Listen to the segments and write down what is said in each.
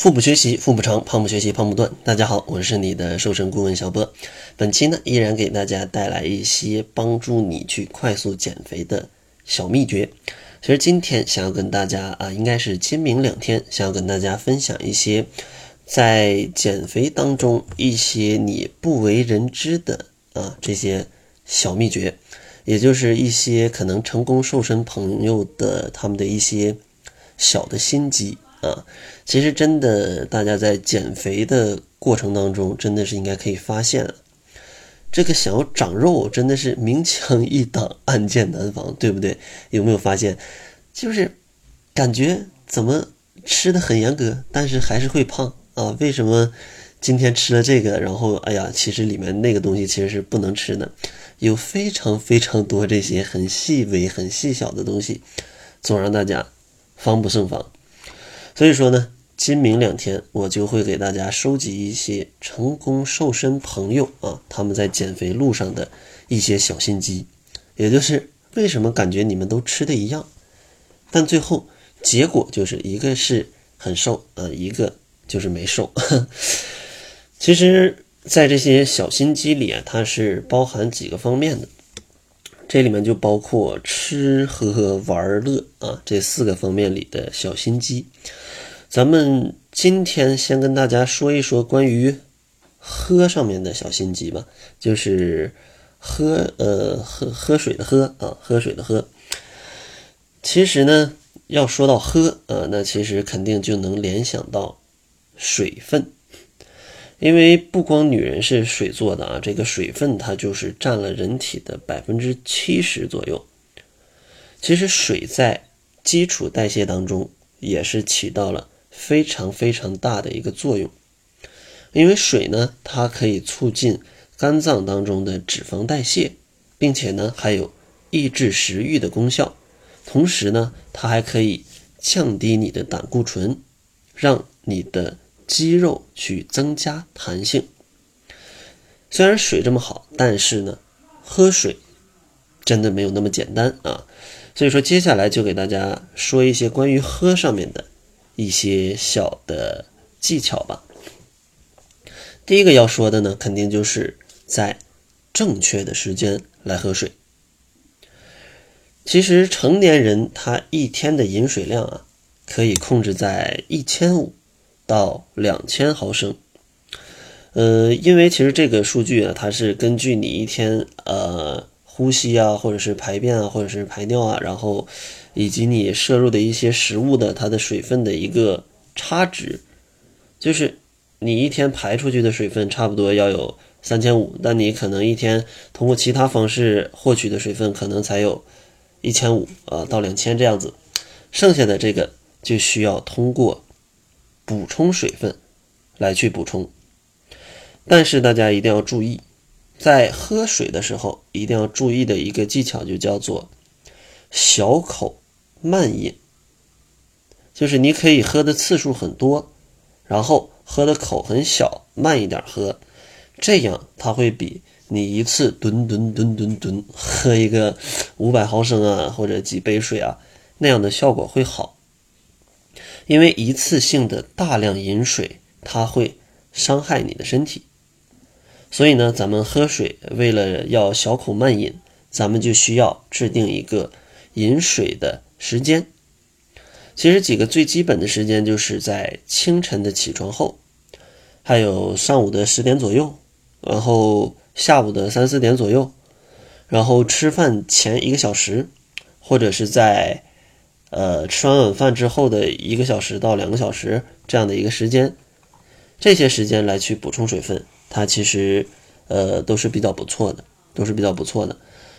腹部学习，腹部长；胖不学习，胖不断。大家好，我是你的瘦身顾问小波。本期呢，依然给大家带来一些帮助你去快速减肥的小秘诀。其实今天想要跟大家啊，应该是今明两天，想要跟大家分享一些在减肥当中一些你不为人知的啊这些小秘诀，也就是一些可能成功瘦身朋友的他们的一些小的心机。啊，其实真的，大家在减肥的过程当中，真的是应该可以发现，这个想要长肉，真的是明枪易挡，暗箭难防，对不对？有没有发现，就是感觉怎么吃的很严格，但是还是会胖啊？为什么今天吃了这个，然后哎呀，其实里面那个东西其实是不能吃的，有非常非常多这些很细微、很细小的东西，总让大家防不胜防。所以说呢，今明两天我就会给大家收集一些成功瘦身朋友啊，他们在减肥路上的一些小心机，也就是为什么感觉你们都吃的一样，但最后结果就是一个是很瘦啊，一个就是没瘦。其实，在这些小心机里啊，它是包含几个方面的，这里面就包括吃喝玩乐啊这四个方面里的小心机。咱们今天先跟大家说一说关于喝上面的小心机吧，就是喝呃喝喝水的喝啊，喝水的喝。其实呢，要说到喝啊，那其实肯定就能联想到水分，因为不光女人是水做的啊，这个水分它就是占了人体的百分之七十左右。其实水在基础代谢当中也是起到了。非常非常大的一个作用，因为水呢，它可以促进肝脏当中的脂肪代谢，并且呢，还有抑制食欲的功效。同时呢，它还可以降低你的胆固醇，让你的肌肉去增加弹性。虽然水这么好，但是呢，喝水真的没有那么简单啊。所以说，接下来就给大家说一些关于喝上面的。一些小的技巧吧。第一个要说的呢，肯定就是在正确的时间来喝水。其实成年人他一天的饮水量啊，可以控制在一千五到两千毫升。呃，因为其实这个数据啊，它是根据你一天呃呼吸啊，或者是排便啊，或者是排尿啊，然后。以及你摄入的一些食物的它的水分的一个差值，就是你一天排出去的水分差不多要有三千五，但你可能一天通过其他方式获取的水分可能才有一千五啊到两千这样子，剩下的这个就需要通过补充水分来去补充。但是大家一定要注意，在喝水的时候一定要注意的一个技巧就叫做小口。慢饮，就是你可以喝的次数很多，然后喝的口很小，慢一点喝，这样它会比你一次吨吨吨吨吨喝一个五百毫升啊或者几杯水啊那样的效果会好。因为一次性的大量饮水，它会伤害你的身体，所以呢，咱们喝水为了要小口慢饮，咱们就需要制定一个饮水的。时间，其实几个最基本的时间就是在清晨的起床后，还有上午的十点左右，然后下午的三四点左右，然后吃饭前一个小时，或者是在呃吃完晚饭之后的一个小时到两个小时这样的一个时间，这些时间来去补充水分，它其实呃都是比较不错的，都是比较不错的。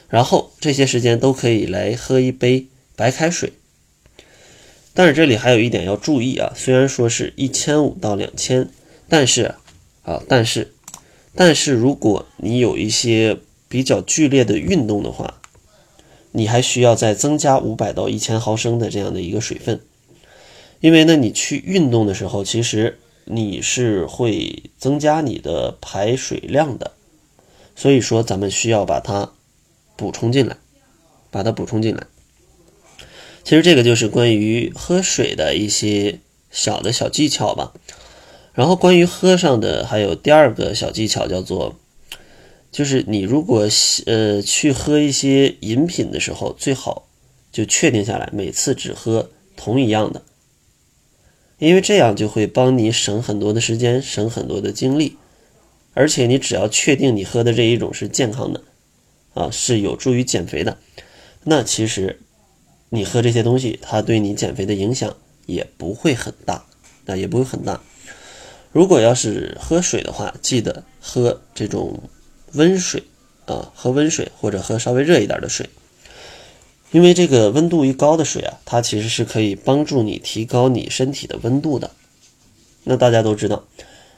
然后这些时间都可以来喝一杯。白开水，但是这里还有一点要注意啊，虽然说是一千五到两千，但是啊，但是，但是如果你有一些比较剧烈的运动的话，你还需要再增加五百到一千毫升的这样的一个水分，因为呢，你去运动的时候，其实你是会增加你的排水量的，所以说咱们需要把它补充进来，把它补充进来。其实这个就是关于喝水的一些小的小技巧吧。然后关于喝上的还有第二个小技巧，叫做，就是你如果呃去喝一些饮品的时候，最好就确定下来，每次只喝同一样的，因为这样就会帮你省很多的时间，省很多的精力，而且你只要确定你喝的这一种是健康的，啊，是有助于减肥的，那其实你喝这些东西，它对你减肥的影响也不会很大，啊，也不会很大。如果要是喝水的话，记得喝这种温水啊，喝温水或者喝稍微热一点的水，因为这个温度一高的水啊，它其实是可以帮助你提高你身体的温度的。那大家都知道，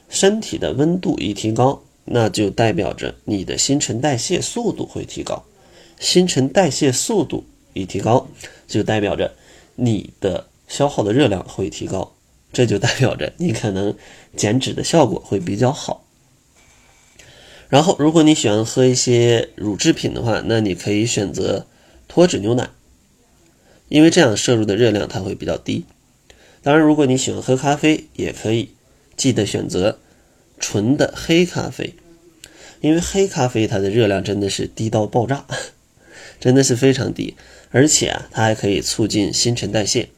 身体的温度一提高，那就代表着你的新陈代谢速度会提高，新陈代谢速度一提高，就代表着你的消耗的热量会提高。这就代表着你可能减脂的效果会比较好。然后，如果你喜欢喝一些乳制品的话，那你可以选择脱脂牛奶，因为这样摄入的热量它会比较低。当然，如果你喜欢喝咖啡，也可以记得选择纯的黑咖啡，因为黑咖啡它的热量真的是低到爆炸，真的是非常低，而且啊，它还可以促进新陈代谢。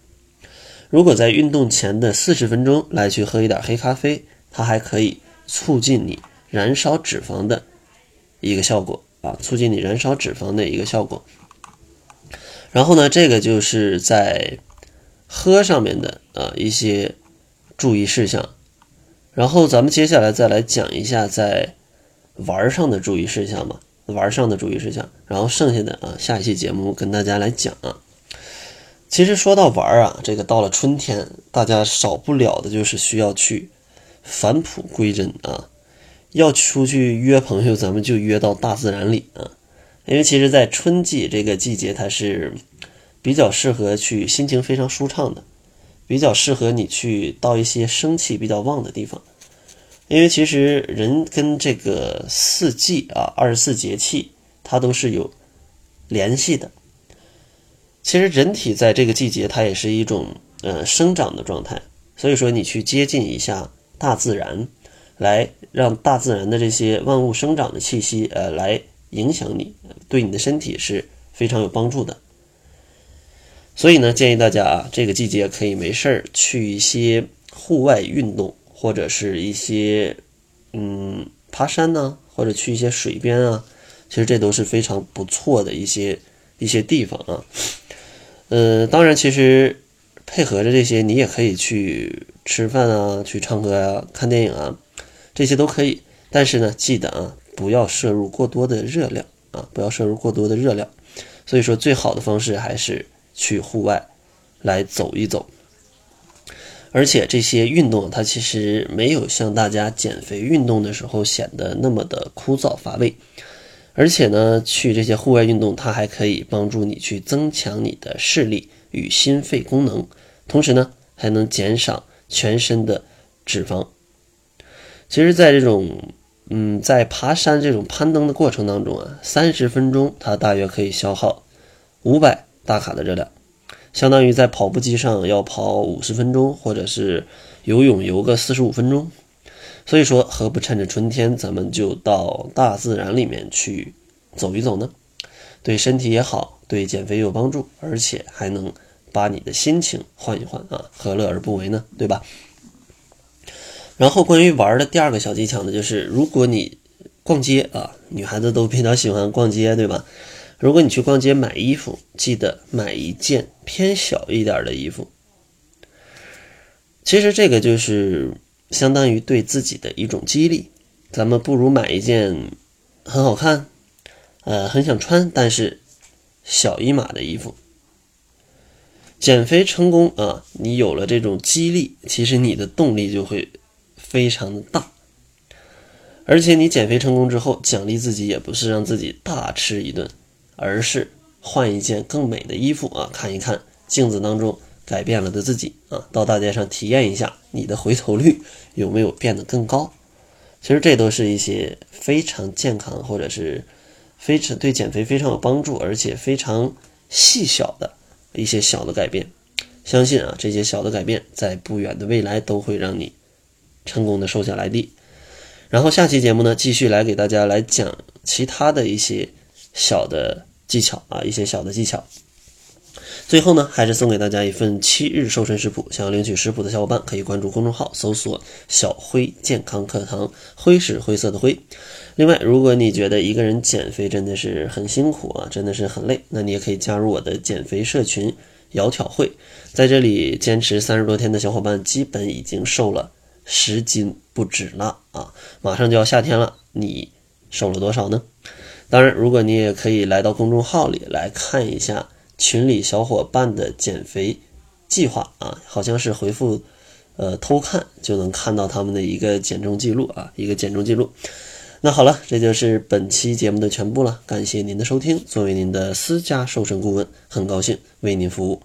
如果在运动前的四十分钟来去喝一点黑咖啡，它还可以促进你燃烧脂肪的一个效果啊，促进你燃烧脂肪的一个效果。然后呢，这个就是在喝上面的啊一些注意事项。然后咱们接下来再来讲一下在玩上的注意事项吧，玩上的注意事项。然后剩下的啊，下一期节目跟大家来讲啊。其实说到玩啊，这个到了春天，大家少不了的就是需要去返璞归真啊，要出去约朋友，咱们就约到大自然里啊，因为其实，在春季这个季节，它是比较适合去心情非常舒畅的，比较适合你去到一些生气比较旺的地方，因为其实人跟这个四季啊，二十四节气，它都是有联系的。其实人体在这个季节，它也是一种呃生长的状态，所以说你去接近一下大自然，来让大自然的这些万物生长的气息，呃，来影响你，对你的身体是非常有帮助的。所以呢，建议大家啊，这个季节可以没事儿去一些户外运动，或者是一些嗯爬山呢，或者去一些水边啊，其实这都是非常不错的一些一些地方啊。呃，当然，其实配合着这些，你也可以去吃饭啊，去唱歌啊，看电影啊，这些都可以。但是呢，记得啊，不要摄入过多的热量啊，不要摄入过多的热量。所以说，最好的方式还是去户外来走一走。而且这些运动，它其实没有像大家减肥运动的时候显得那么的枯燥乏味。而且呢，去这些户外运动，它还可以帮助你去增强你的视力与心肺功能，同时呢，还能减少全身的脂肪。其实，在这种嗯，在爬山这种攀登的过程当中啊，三十分钟它大约可以消耗五百大卡的热量，相当于在跑步机上要跑五十分钟，或者是游泳游个四十五分钟。所以说，何不趁着春天，咱们就到大自然里面去走一走呢？对身体也好，对减肥有帮助，而且还能把你的心情换一换啊，何乐而不为呢？对吧？然后关于玩的第二个小技巧呢，就是如果你逛街啊，女孩子都比较喜欢逛街，对吧？如果你去逛街买衣服，记得买一件偏小一点的衣服。其实这个就是。相当于对自己的一种激励，咱们不如买一件很好看，呃，很想穿，但是小一码的衣服。减肥成功啊，你有了这种激励，其实你的动力就会非常的大。而且你减肥成功之后，奖励自己也不是让自己大吃一顿，而是换一件更美的衣服啊，看一看镜子当中。改变了的自己啊，到大街上体验一下，你的回头率有没有变得更高？其实这都是一些非常健康，或者是非常对减肥非常有帮助，而且非常细小的一些小的改变。相信啊，这些小的改变在不远的未来都会让你成功的瘦下来的。然后下期节目呢，继续来给大家来讲其他的一些小的技巧啊，一些小的技巧。最后呢，还是送给大家一份七日瘦身食谱。想要领取食谱的小伙伴，可以关注公众号，搜索“小辉健康课堂”，灰是灰色的灰。另外，如果你觉得一个人减肥真的是很辛苦啊，真的是很累，那你也可以加入我的减肥社群“窈窕会”。在这里坚持三十多天的小伙伴，基本已经瘦了十斤不止了啊！马上就要夏天了，你瘦了多少呢？当然，如果你也可以来到公众号里来看一下。群里小伙伴的减肥计划啊，好像是回复呃偷看就能看到他们的一个减重记录啊，一个减重记录。那好了，这就是本期节目的全部了，感谢您的收听。作为您的私家瘦身顾问，很高兴为您服务。